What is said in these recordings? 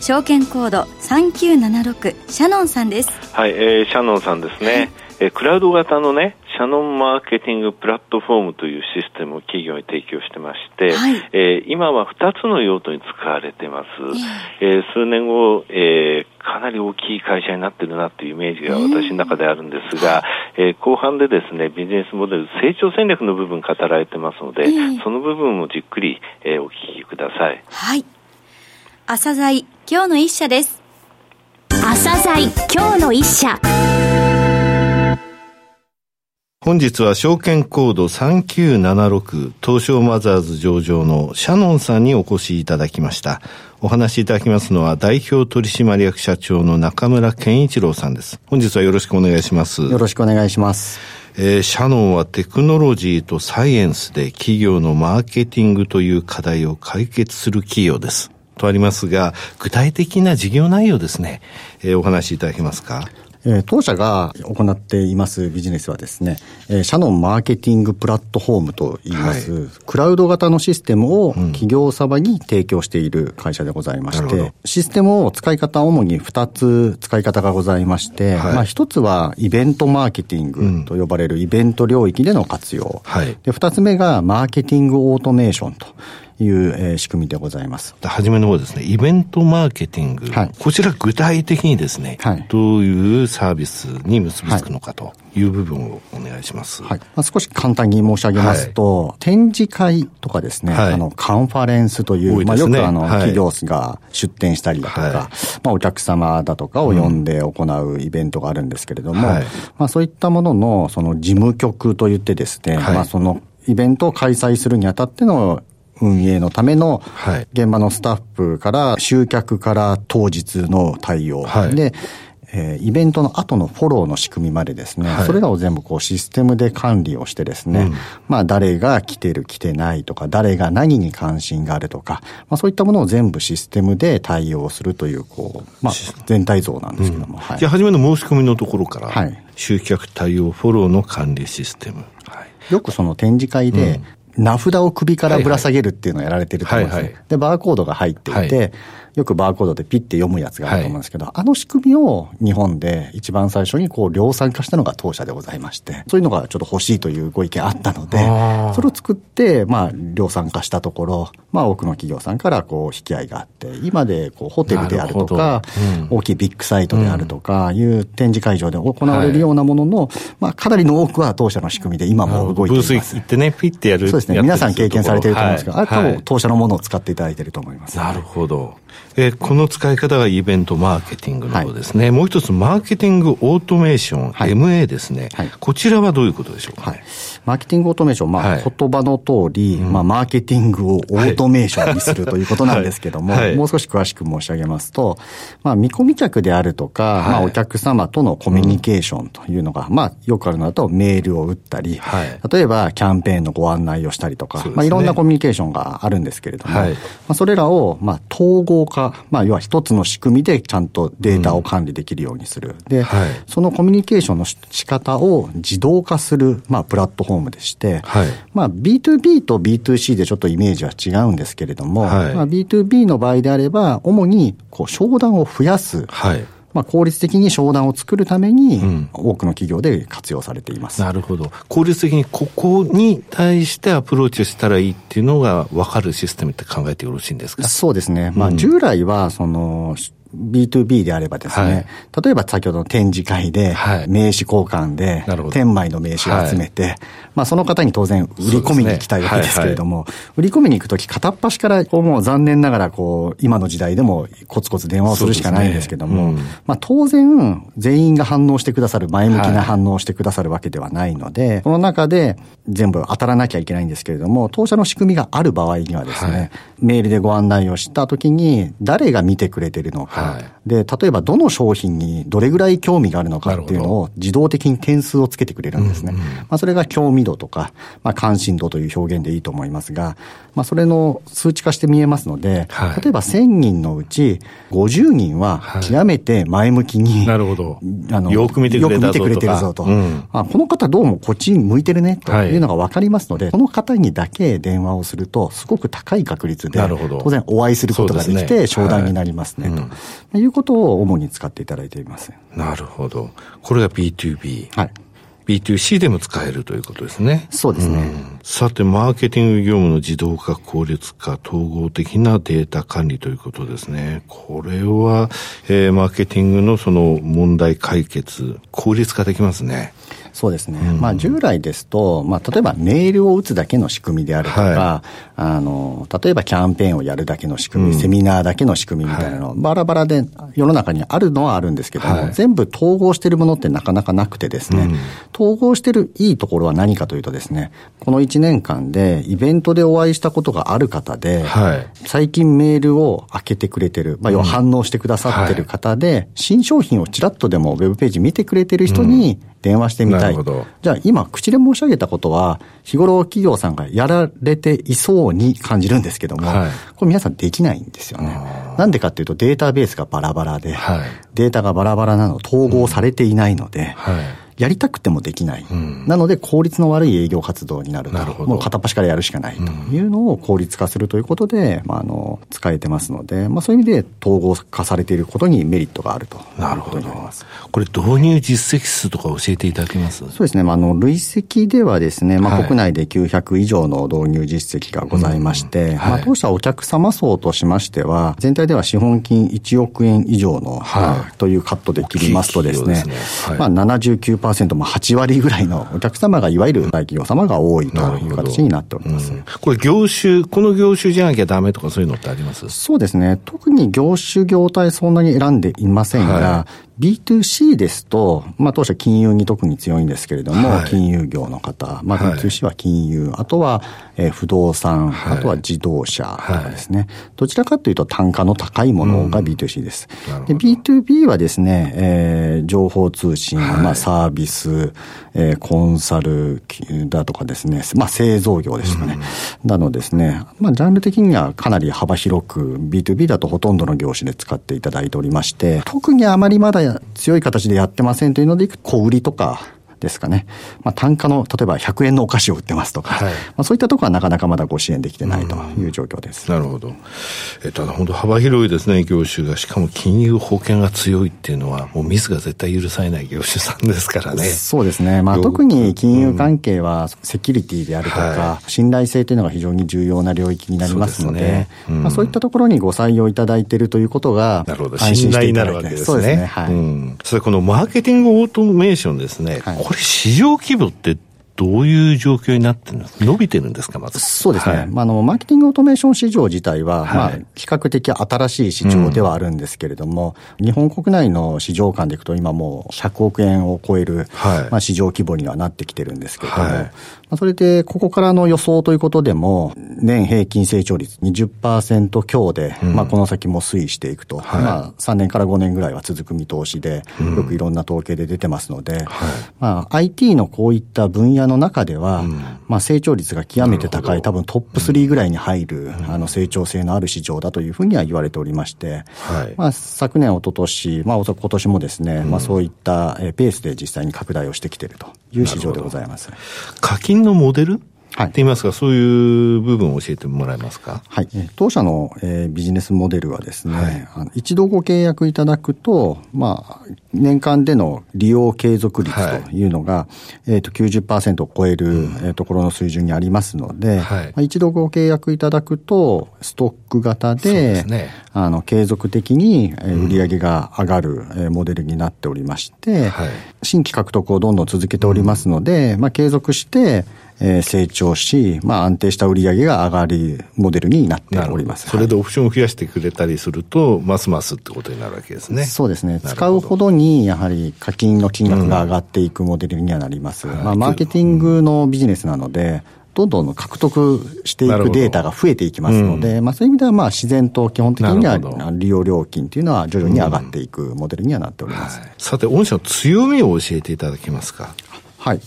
証券コード3976シャノンさんです。はい、えー、シャノンさんですね、はい、えー、クラウド型のねシャノンマーケティングプラットフォームというシステムを企業に提供してまして、はい、えー、今は2つの用途に使われてます、えー、えー、数年後、えー、かなり大きい会社になってるなというイメージが私の中であるんですが、えー、後半でですねビジネスモデル成長戦略の部分語られてますので、その部分をじっくり、えー、お聞きください。はい朝鮮今日の一社です朝鮮今日の一社本日は証券コード3976東証マザーズ上場のシャノンさんにお越しいただきました。お話しいただきますのは代表取締役社長の中村健一郎さんです。本日はよろしくお願いします。よろしくお願いします。えー、シャノンはテクノロジーとサイエンスで企業のマーケティングという課題を解決する企業です。とありますが、具体的な事業内容ですね、えー、お話しいただけますか？えー、当社が行っていますビジネスはですね、えー、シャノンマーケティングプラットフォームといいます、はい、クラウド型のシステムを企業様に提供している会社でございまして、うん、システムを使い方主に2つ使い方がございまして、はい、まあ1つはイベントマーケティングと呼ばれるイベント領域での活用、はい、で2つ目がマーケティングオートメーションという、えー、仕組みでございます。はじめの方ですね、イベントマーケティング。はい、こちら具体的にですね、はい、どういうサービスに結びつくのかという部分をお願いします。はい。まあ、少し簡単に申し上げますと、はい、展示会とかですね、はい、あの、カンファレンスという、ね、まあ、よくあの、企業が出展したりだとか、まあ、お客様だとかを呼んで行うイベントがあるんですけれども、まあ、そういったものの、その事務局といってですね、まあ、その、イベントを開催するにあたっての運営のための、現場のスタッフから集客から当日の対応、はい、で、えー、イベントの後のフォローの仕組みまでですね、はい、それらを全部こうシステムで管理をしてですね、うん、まあ誰が来てる来てないとか、誰が何に関心があるとか、まあそういったものを全部システムで対応するという、こう、まあ全体像なんですけども。うん。はい、じゃあ初めの申し込みのところから、はい、集客対応フォローの管理システム。はい、よくその展示会で、名札を首からぶら下げるっていうのをやられてると思うんですね。はいはい、で、バーコードが入っていて、はいよくバーコードでピッて読むやつがあると思うんですけど、はい、あの仕組みを日本で一番最初にこう量産化したのが当社でございまして、そういうのがちょっと欲しいというご意見あったので、それを作って、まあ、量産化したところ、まあ、多くの企業さんからこう引き合いがあって、今でこうホテルであるとか、うん、大きいビッグサイトであるとか、いう展示会場で行われるようなものの、はい、まあ、かなりの多くは当社の仕組みで今も動いています。ブース行ってね、ピッてやるそうですね。皆さん経験されてると思うんですけど、はい、あ多分当社のものを使っていただいてると思います。なるほど。えー、この使い方がイベントマーケティングの方ですね、はい、もう一つマーケティングオートメーション、はい、MA ですね、はい、こちらはどういうことでしょうか、はい、マーケティングオートメーション、まあ、言葉の通り、まあ、マーケティングをオートメーションにするということなんですけども、もう少し詳しく申し上げますと、まあ、見込み客であるとか、まあ、お客様とのコミュニケーションというのが、まあ、よくあるのだとメールを打ったり、例えばキャンペーンのご案内をしたりとか、ね、まあ、いろんなコミュニケーションがあるんですけれども、まあ、それらを、まあ、統合化、まあ、要は一つの仕組みでちゃんとデータを管理できるようにする。で、はい、そのコミュニケーションの仕方を自動化する、まあ、プラットフォームでして、はい、まあ、B2B と B2C でちょっとイメージは違うんですけれども、はい、まあ、B2B の場合であれば、主にこう商談を増やす。はいまあ、効率的に商談を作るために、多くの企業で活用されています、うん、なるほど。効率的にここに対してアプローチしたらいいっていうのが分かるシステムって考えてよろしいんですか？そうですね。まあ、従来は、その、B2B であればですね、はい、例えば先ほどの展示会で、名刺交換で、天枚の名刺を集めて、はい、まあその方に当然売り込みに行きたいわけですけれども、ねはいはい、売り込みに行くとき片っ端からこうもう残念ながらこう今の時代でもコツコツ電話をするしかないんですけども、ね。うん、まあ当然全員が反応してくださる前向きな反応をしてくださるわけではないので、その中で全部当たらなきゃいけないんですけれども、当社の仕組みがある場合にはですね、メールでご案内をしたときに誰が見てくれてるのか、はい、で、例えばどの商品にどれぐらい興味があるのかっていうのを自動的に点数をつけてくれるんですね。うんうん、まあ、それが興味度とか、まあ、関心度という表現でいいと思いますが、まあ、それの数値化して見えますので、はい、例えば1000人のうち50人は極めて前向きに、なるほど。あの、よく見てくれてるぞと。うん、あこの方どうもこっちに向いてるねというのが分かりますので、はい、この方にだけ電話をすると、すごく高い確率で、当然お会いすることができて、商談になりますね、と、いうことを主に使っていただいています。なるほど。これが B2B。はい。B2C でも使えるということですね。そうですね。うん、さて、マーケティング業務の自動化、効率化、統合的なデータ管理ということですね。これは、えー、マーケティングのその問題解決、効率化できますね。そうですね、うん、まあ、従来ですと、まあ、例えばメールを打つだけの仕組みであるとか、はい、あの例えばキャンペーンをやるだけの仕組み、うん、セミナーだけの仕組みみたいなの、はい、バラバラで世の中にあるのはあるんですけども、はい、全部統合しているものってなかなかなくてですね、うん、統合してるいいところは何かというとですね、この1年間でイベントでお会いしたことがある方で、最近メールを開けてくれてる、まあ、要は反応してくださってる方で、新商品をちらっとでもウェブページ見てくれてる人に、電話してみたい。じゃあ今、口で申し上げたことは、日頃企業さんがやられていそうに感じるんですけども、はい、これ皆さんできないんですよね。なんでかっていうとデータベースがバラバラで、はい、データがバラバラなの、統合されていないので、うんはいやりたくてもできない、うん、なので効率の悪い営業活動になると、るもう片っ端からやるしかないというのを効率化するということで、まあ、あの使えてますので、まあ、そういう意味で統合化されていることにメリットがあると。なるほどこれ、導入実績数とか教えていただけます？そうですね、まあ、あの累積ではですね、まあ、国内で900以上の導入実績がございまして、はい、まあ、当社お客様層としましては、全体では資本金1億円以上の、はい、というカットで切りますとですね、すね。はい、まあ79%、まあ、8割割ぐらいのお客様がいわゆる大企業様が多いという形になっております。これ業種、この業種じゃなきゃダメとかそういうのってあります？そうですね。特に業種業態そんなに選んでいませんが、はい B2C ですと、まあ、当社金融に特に強いんですけれども、はい、金融業の方、まあ、B2C は金融、はい、あとは、えー、不動産、はい、あとは自動車とかですね、どちらかというと単価の高いものが B2C です。うん、で B2B はですね、えー、情報通信、まあ、サービス、えー、コンサルだとかですね、まあ、製造業ですかね、うん、なのですね、まあ、ジャンル的にはかなり幅広く B2B だとほとんどの業種で使っていただいておりまして、特にあまりまだ強い形でやってませんというので小売りとか、ですかね。まあ、単価の、例えば100円のお菓子を売ってますとか、はい、まあ、そういったところはなかなかまだご支援できてないという状況です。なるほど。えっと、本当幅広いですね、業種が。しかも金融保険が強いっていうのは、もうミスが絶対許されない業種さんですからね。そうですね。まあ、特に金融関係は、セキュリティであるとか、はい、信頼性というのが非常に重要な領域になりますので、ねうん、まあ、そういったところにご採用いただいているということが、なるほど。信頼になるわけですね。そうですね。はい。うん、それこのマーケティングオートメーションですね。はい、これ市場規模ってどういう状況になってるんですか伸びてるんですか、まず。そうですね。はい、まあ、あの、マーケティングオートメーション市場自体は、はい、まあ、比較的新しい市場ではあるんですけれども、うん、日本国内の市場間でいくと、今もう100億円を超える、はい、まあ、市場規模にはなってきてるんですけれども、まあ、それで、ここからの予想ということでも、年平均成長率20%強で、うん、まあ、この先も推移していくと、はい、まあ、3年から5年ぐらいは続く見通しで、よくいろんな統計で出てますので、うん、まあ、IT のこういった分野の中では、うん、まあ、成長率が極めて高い、多分トップ3ぐらいに入る、あの、成長性のある市場だというふうには言われておりまして、はい、まあ、昨年、一昨年まあ、今年もですね、まあ、そういったペースで実際に拡大をしてきているという市場でございます。課金のモデル？はい。って言いますか、そういう部分を教えてもらえますか？はい。当社の、えー、ビジネスモデルはですね、はい、あの一度ご契約いただくと、まあ、年間での利用継続率とい。うのが、はい、えっ、ー、と、90%を超える、うん、えー、ところの水準にありますので、はい、まあ、一度ご契約いただくと、ストック型で、でね、あの、継続的に、えー、売上が上がる、うん、えー、モデルになっておりまして、はい、新規獲得をどんどん続けておりますので、うん、まあ、継続して、え成長し、まあ、安定した売り上げが上がるモデルになっております。それでオプションを増やしてくれたりすると、ますますってことになるわけですね。そうですね。使うほどに、やはり課金の金額が上がっていくモデルにはなります。うん、まあ、マーケティングのビジネスなので、どんどん獲得していくデータが増えていきますので、うん、まあ、そういう意味ではまあ自然と基本的には利用料金というのは徐々に上がっていくモデルにはなっております。うんはい、さて、御社の強みを教えていただけますか？はい。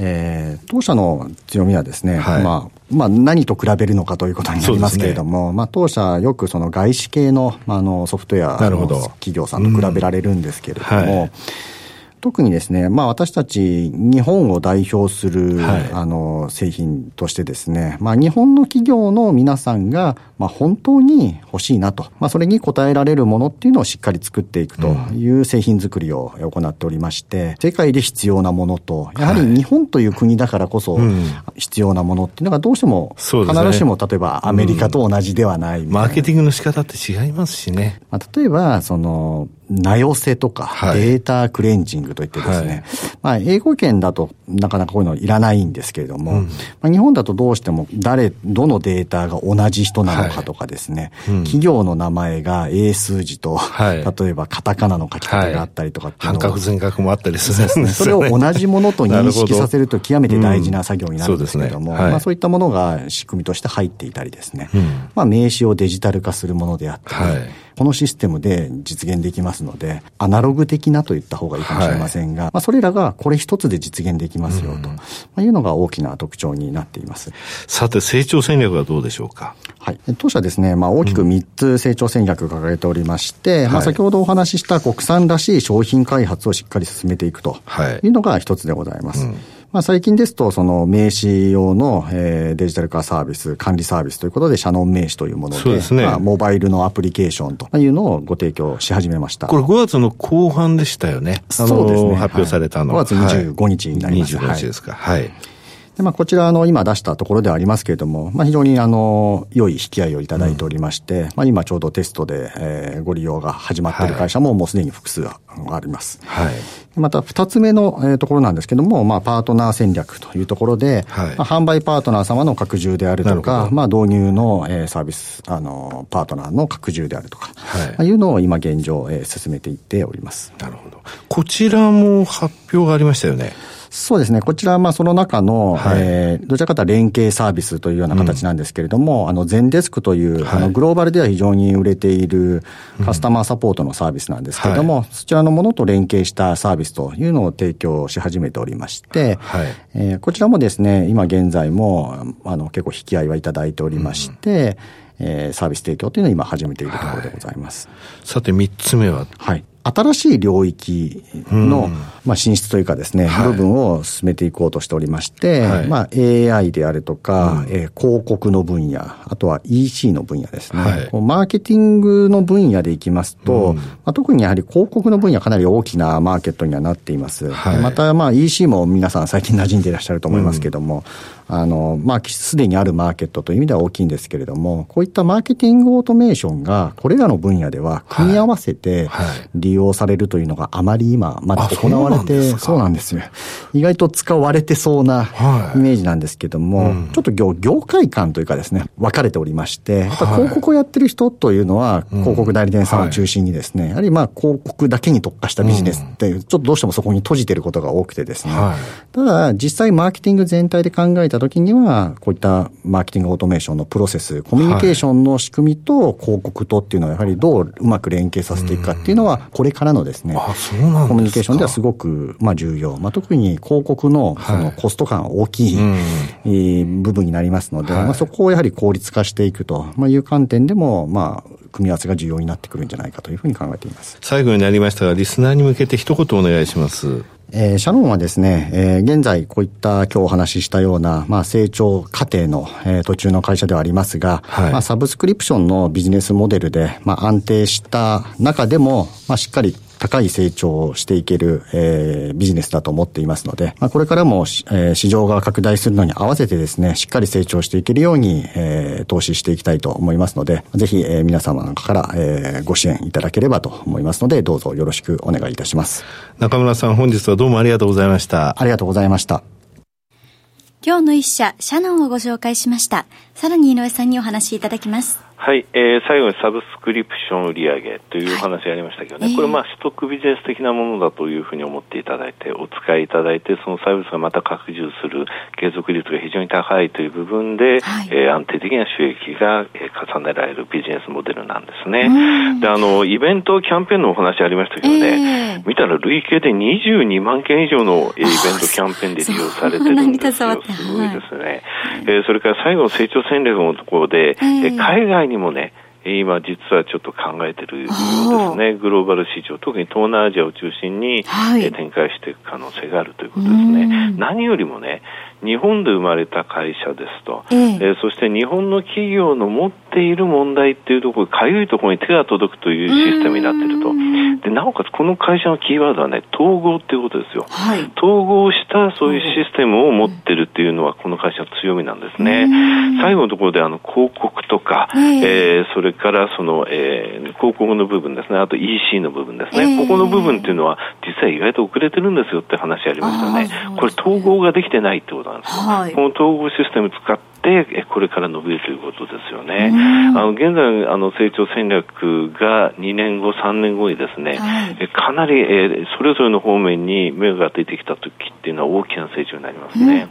えー、当社の強みはですね、はい、まあ、まあ、何と比べるのかということになりますけれども、ね、まあ、当社よくその外資系の,、まあ、あのソフトウェアの企業さんと比べられるんですけれども、うんはい特にですね、まあ私たち日本を代表する、はい、あの製品としてですね、まあ日本の企業の皆さんが、まあ本当に欲しいなと、まあそれに応えられるものっていうのをしっかり作っていくという製品作りを行っておりまして、世界で必要なものと、やはり日本という国だからこそ必要なものっていうのがどうしても、必ずしも例えばアメリカと同じではないマーケティングの仕方って違いますしね。まあ例えば、その、名寄せとか、はい、データクレンジングといってですね、はい、まあ、英語圏だとなかなかこういうのいらないんですけれども、うん、まあ、日本だとどうしても誰、どのデータが同じ人なのかとかですね、はい。うん、企業の名前が英数字と、例えばカタカナの書き方があったりとかっていうのは、半角全角もあったりするんですね。それを同じものと認識させると極めて大事な作業になるんですけれども、うんね、まあ、そういったものが仕組みとして入っていたりですね、まあ、名刺をデジタル化するものであったり、このシステムで実現できますので、アナログ的なと言った方がいいかもしれませんが、はい、まあ、それらがこれ一つで実現できますよと、まいうのが大きな特徴になっています。さて、成長戦略はどうでしょうか？はい。当社ですね、まあ、大きく3つ成長戦略を掲げておりまして、うん、まあ、先ほどお話しした国産らしい商品開発をしっかり進めていくというのが一つでございます。うんまあ、最近ですと、その名刺用の、えー、デジタル化サービス、管理サービスということで、シャノン名刺というもので、でね、まあ、モバイルのアプリケーションというのをご提供し始めました。これ5月の後半でしたよね。そうですね。発表されたのは。5月25日になります。はい、25日ですか。はい、はいで、まあ、こちら、あの、今出したところではありますけれども、まあ、非常に、あの、良い引き合いをいただいておりまして、うん、まあ、今ちょうどテストで、えー、ご利用が始まっている会社ももうすでに複数あります。はい。また、二つ目の、えー、ところなんですけども、まあ、パートナー戦略というところで、はい、まあ、販売パートナー様の拡充であるとか、まあ、導入の、えー、サービス、あの、パートナーの拡充であるとか、はい。まあ、いうのを今現状、えー、進めていっております。なるほど。こちらも発表がありましたよね。そうですね。こちらはまあその中の、はい、えー、どちらかというと連携サービスというような形なんですけれども、うん、あの、全デスクという、はい、あの、グローバルでは非常に売れているカスタマーサポートのサービスなんですけれども、うんはい、そちらのものと連携したサービスというのを提供し始めておりまして、はい、えー、こちらもですね、今現在も、あの、結構引き合いはいただいておりまして、うん、えー、サービス提供というのを今始めているところでございます。さて、三つ目は？はい。新しい領域の、まあ、進出というかですね、部分を進めていこうとしておりまして、はい、まあ、AI であるとか、うん、えー、広告の分野、あとは EC の分野ですね。はい、マーケティングの分野でいきますと、うん、まあ、特にやはり広告の分野かなり大きなマーケットにはなっています。はい、また、まあ、EC も皆さん最近馴染んでいらっしゃると思いますけども、うん、あの、まあ、すでにあるマーケットという意味では大きいんですけれども、こういったマーケティングオートメーションが、これらの分野では組み合わせて利用されるというのがあまり今、まだ行われて、そうなんですよ。意外と使われてそうなイメージなんですけども、はいうん、ちょっと業業界観というかですね、分かれておりまして、広告をやってる人というのは、広告代理店さんを中心にですね、うんはい、やはりまあ広告だけに特化したビジネスって、ちょっとどうしてもそこに閉じてることが多くてですね、はい、ただ実際マーケティング全体で考えたときには、こういったマーケティングオートメーションのプロセス、コミュニケーションの仕組みと広告とっていうのはやはりどううまく連携させていくかっていうのは、これからのですね、コミュニケーションではすごく、まあ、重要。まあ、特に広告のそのコスト感大きい、はい部分になりますので、はい、まあ、そこをやはり効率化していくという観点でも、まあ、組み合わせが重要になってくるんじゃないかというふうに考えています。最後になりましたが、リスナーに向けて一言お願いします。えー、シャノンはですね、えー、現在こういった今日お話ししたような、まあ、成長過程の、えー、途中の会社ではありますが、はい、まあ、サブスクリプションのビジネスモデルで、まあ、安定した中でも、まあ、しっかり高い成長をしていける、えー、ビジネスだと思っていますので、まあ、これからも、えー、市場が拡大するのに合わせてですね、しっかり成長していけるように、えー、投資していきたいと思いますので、ぜひ、えー、皆様から、えー、ご支援いただければと思いますので、どうぞよろしくお願いいたします。中村さん、本日はどうもありがとうございました。ありがとうございました。今日の一社、シャノンをご紹介しました。さらに井上さんにお話しいただきます。はい、えー、最後にサブスクリプション売上というお話がありましたけどね、はい、これ、まあ、ストックビジネス的なものだというふうに思っていただいて、お使いいただいて、そのサービスがまた拡充する、継続率が非常に高いという部分で、はい、えー、安定的な収益が、えー、重ねられるビジネスモデルなんですね。であのイベント、キャンペーンのお話ありましたけどね、えー、見たら累計で22万件以上のイベント、キャンペーンで利用されてるんですよ。すごいですね。はい、えー、それから最後の成長戦略のところで、えー、海外にもね、今実はちょっと考えてるようですね。グローバル市場、特に東南アジアを中心に、はい、展開していく可能性があるということですね。何よりもね、日本で生まれた会社ですと、えー、えー、そして日本の企業の持っている問題っていうところ、かゆいところに手が届くというシステムになっていると。で、なおかつこの会社のキーワードはね、統合っていうことですよ。はい、統合したそういうシステムを持ってるっていうのは、この会社の強みなんですね。最後のところであの広告とか、えー、えー、それからその、えー、広告の部分ですね、あと EC の部分ですね、えー、ここの部分っていうのは、実は意外と遅れてるんですよって話ありましたね。これ統合ができてないってことなんですよ。はい、この統合システム使って、これから伸びるということですよね。あの現在あの成長戦略が2年後、3年後にですね、はい、かなり、えそれぞれの方面に芽が出てきた時っていうのは大きな成長になりますね。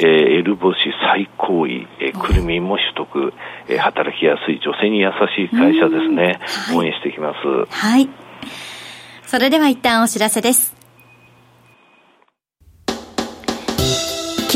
うん、えー、エルボシ最高位、えー、くるみも取得、えー、働きやすい女性に優しい会社ですね。応援していきます。はい。それでは一旦お知らせです。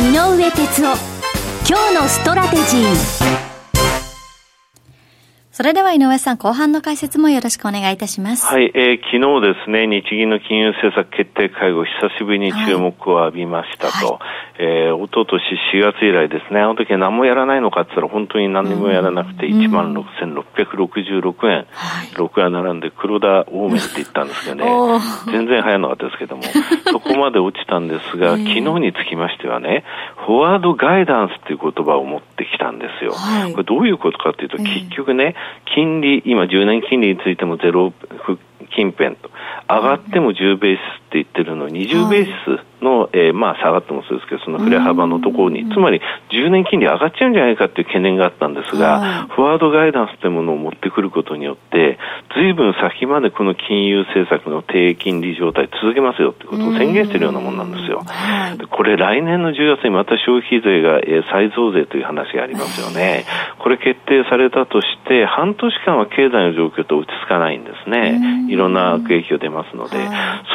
井上哲夫今日のストラテジー。それでは井上さん、後半の解説もよろしくお願いいたします。はい、えー、昨日ですね、日銀の金融政策決定会合、久しぶりに注目を浴びましたと、はい、えー、おととし4月以来ですね、あの時は何もやらないのかって言ったら、本当に何もやらなくて、1万6666円、6が並んで黒田多めって言ったんですけどね、全然早なかったですけども、そこまで落ちたんですが、昨日につきましてはね、フォワードガイダンスっていう言葉を持ってきたんですよ。はい、これどういうことかっていうと、結局ね、金利、今10年金利についてもゼロ近辺と、上がっても10ベースって言ってるのに、20ベースの、えー、まあ下がってもそうですけど、その振れ幅のところに、つまり10年金利上がっちゃうんじゃないかっていう懸念があったんですが、フォワードガイダンスというものを持ってくることによって、ずいぶん先までこの金融政策の低金利状態続けますよってことを宣言しているようなものなんですよ。これ来年の10月にまた消費税が、えー、再増税という話がありますよね。これ決定されたとして、半年間は経済の状況と落ち着かないんですね。いろんな悪影響出ますので、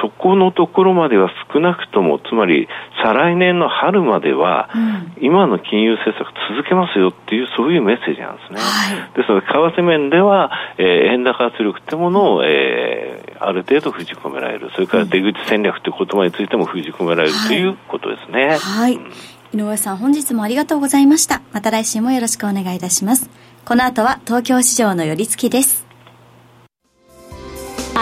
そこのところまでは少なくともつまり再来年の春までは、今の金融政策続けますよっていう、そういうメッセージなんですね。はい、ですので、為替面では、えー、円高圧力ってものを、えー、ある程度封じ込められる。それから出口戦略という言葉についても封じ込められる、ということですね。はい。うん井上さん本日もありがとうございました。また来週もよろしくお願いいたします。この後は東京市場の寄り付きです。